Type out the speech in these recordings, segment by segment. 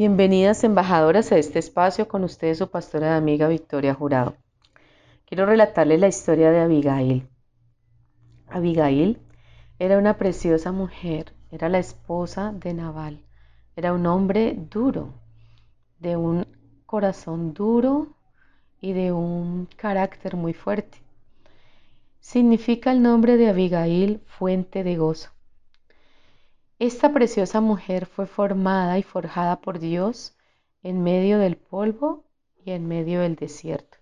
Bienvenidas embajadoras a este espacio con ustedes su pastora de amiga Victoria Jurado. Quiero relatarles la historia de Abigail. Abigail era una preciosa mujer, era la esposa de Nabal, era un hombre duro, de un corazón duro y de un carácter muy fuerte. Significa el nombre de Abigail fuente de gozo. Esta preciosa mujer fue formada y forjada por Dios en medio del polvo y en medio del desierto.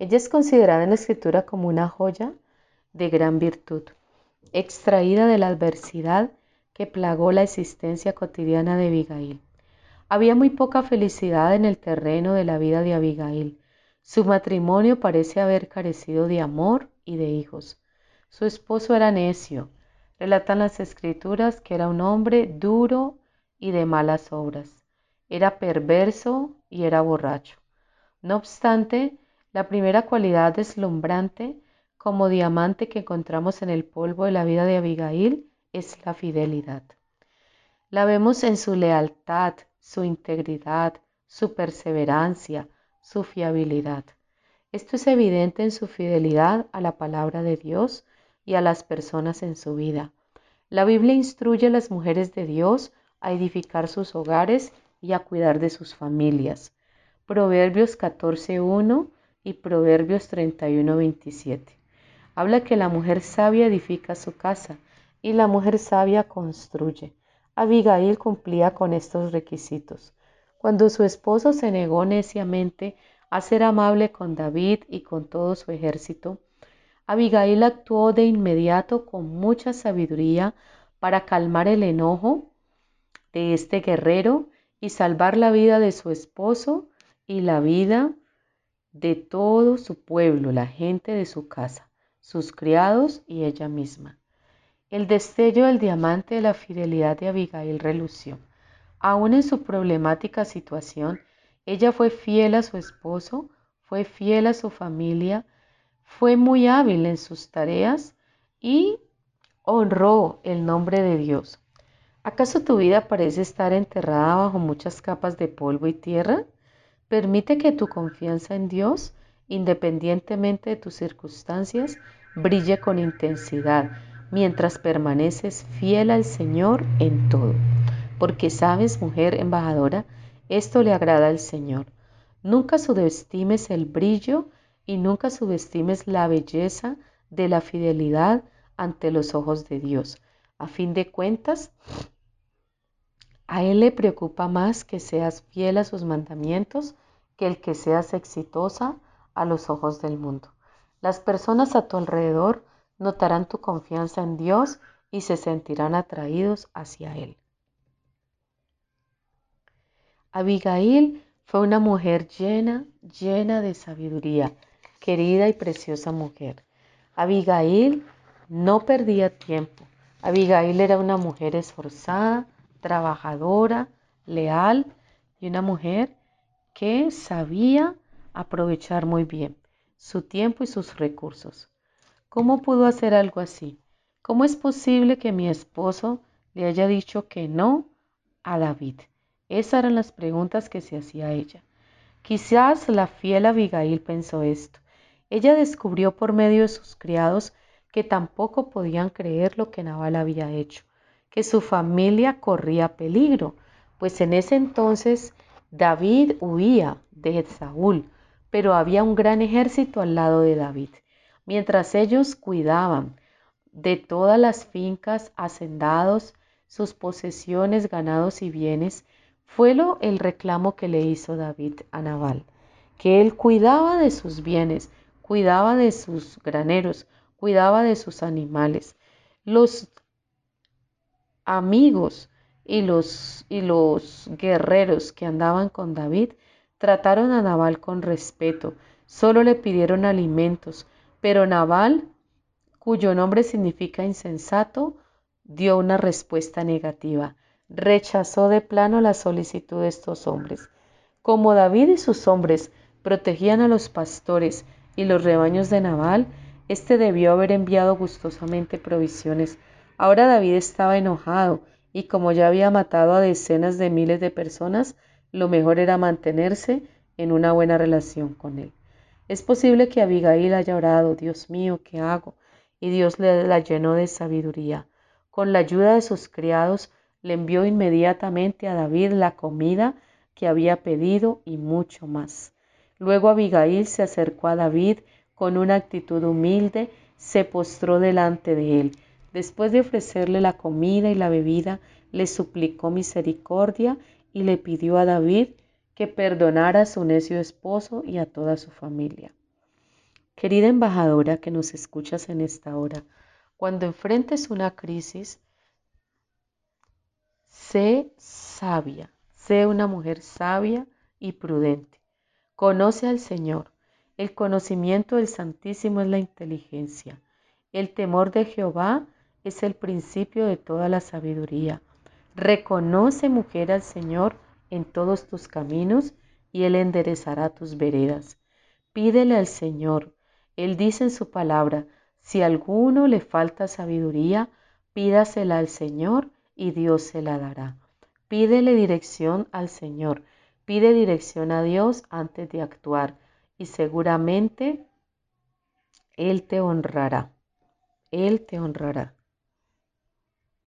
Ella es considerada en la escritura como una joya de gran virtud, extraída de la adversidad que plagó la existencia cotidiana de Abigail. Había muy poca felicidad en el terreno de la vida de Abigail. Su matrimonio parece haber carecido de amor y de hijos. Su esposo era necio, Relatan las escrituras que era un hombre duro y de malas obras. Era perverso y era borracho. No obstante, la primera cualidad deslumbrante como diamante que encontramos en el polvo de la vida de Abigail es la fidelidad. La vemos en su lealtad, su integridad, su perseverancia, su fiabilidad. Esto es evidente en su fidelidad a la palabra de Dios y a las personas en su vida. La Biblia instruye a las mujeres de Dios a edificar sus hogares y a cuidar de sus familias. Proverbios 14.1 y Proverbios 31.27. Habla que la mujer sabia edifica su casa y la mujer sabia construye. Abigail cumplía con estos requisitos. Cuando su esposo se negó neciamente a ser amable con David y con todo su ejército, Abigail actuó de inmediato con mucha sabiduría para calmar el enojo de este guerrero y salvar la vida de su esposo y la vida de todo su pueblo, la gente de su casa, sus criados y ella misma. El destello del diamante de la fidelidad de Abigail relució. Aún en su problemática situación, ella fue fiel a su esposo, fue fiel a su familia, fue muy hábil en sus tareas y honró el nombre de Dios. ¿Acaso tu vida parece estar enterrada bajo muchas capas de polvo y tierra? Permite que tu confianza en Dios, independientemente de tus circunstancias, brille con intensidad mientras permaneces fiel al Señor en todo. Porque sabes, mujer embajadora, esto le agrada al Señor. Nunca subestimes el brillo y nunca subestimes la belleza de la fidelidad ante los ojos de Dios. A fin de cuentas, a Él le preocupa más que seas fiel a sus mandamientos que el que seas exitosa a los ojos del mundo. Las personas a tu alrededor notarán tu confianza en Dios y se sentirán atraídos hacia Él. Abigail fue una mujer llena, llena de sabiduría querida y preciosa mujer. Abigail no perdía tiempo. Abigail era una mujer esforzada, trabajadora, leal y una mujer que sabía aprovechar muy bien su tiempo y sus recursos. ¿Cómo pudo hacer algo así? ¿Cómo es posible que mi esposo le haya dicho que no a David? Esas eran las preguntas que se hacía ella. Quizás la fiel Abigail pensó esto. Ella descubrió por medio de sus criados que tampoco podían creer lo que Nabal había hecho, que su familia corría peligro, pues en ese entonces David huía de Saúl, pero había un gran ejército al lado de David. Mientras ellos cuidaban de todas las fincas, hacendados, sus posesiones, ganados y bienes, fue lo el reclamo que le hizo David a Nabal, que él cuidaba de sus bienes, cuidaba de sus graneros, cuidaba de sus animales. Los amigos y los, y los guerreros que andaban con David trataron a Nabal con respeto, Solo le pidieron alimentos, pero Nabal, cuyo nombre significa insensato, dio una respuesta negativa. Rechazó de plano la solicitud de estos hombres. Como David y sus hombres protegían a los pastores y los rebaños de Nabal, éste debió haber enviado gustosamente provisiones. Ahora David estaba enojado y como ya había matado a decenas de miles de personas, lo mejor era mantenerse en una buena relación con él. Es posible que Abigail haya orado, Dios mío, ¿qué hago? Y Dios le la llenó de sabiduría. Con la ayuda de sus criados, le envió inmediatamente a David la comida que había pedido y mucho más. Luego Abigail se acercó a David con una actitud humilde, se postró delante de él. Después de ofrecerle la comida y la bebida, le suplicó misericordia y le pidió a David que perdonara a su necio esposo y a toda su familia. Querida embajadora que nos escuchas en esta hora, cuando enfrentes una crisis, sé sabia, sé una mujer sabia y prudente. Conoce al Señor. El conocimiento del Santísimo es la inteligencia. El temor de Jehová es el principio de toda la sabiduría. Reconoce, mujer, al Señor en todos tus caminos y Él enderezará tus veredas. Pídele al Señor. Él dice en su palabra, si a alguno le falta sabiduría, pídasela al Señor y Dios se la dará. Pídele dirección al Señor. Pide dirección a Dios antes de actuar y seguramente Él te honrará. Él te honrará.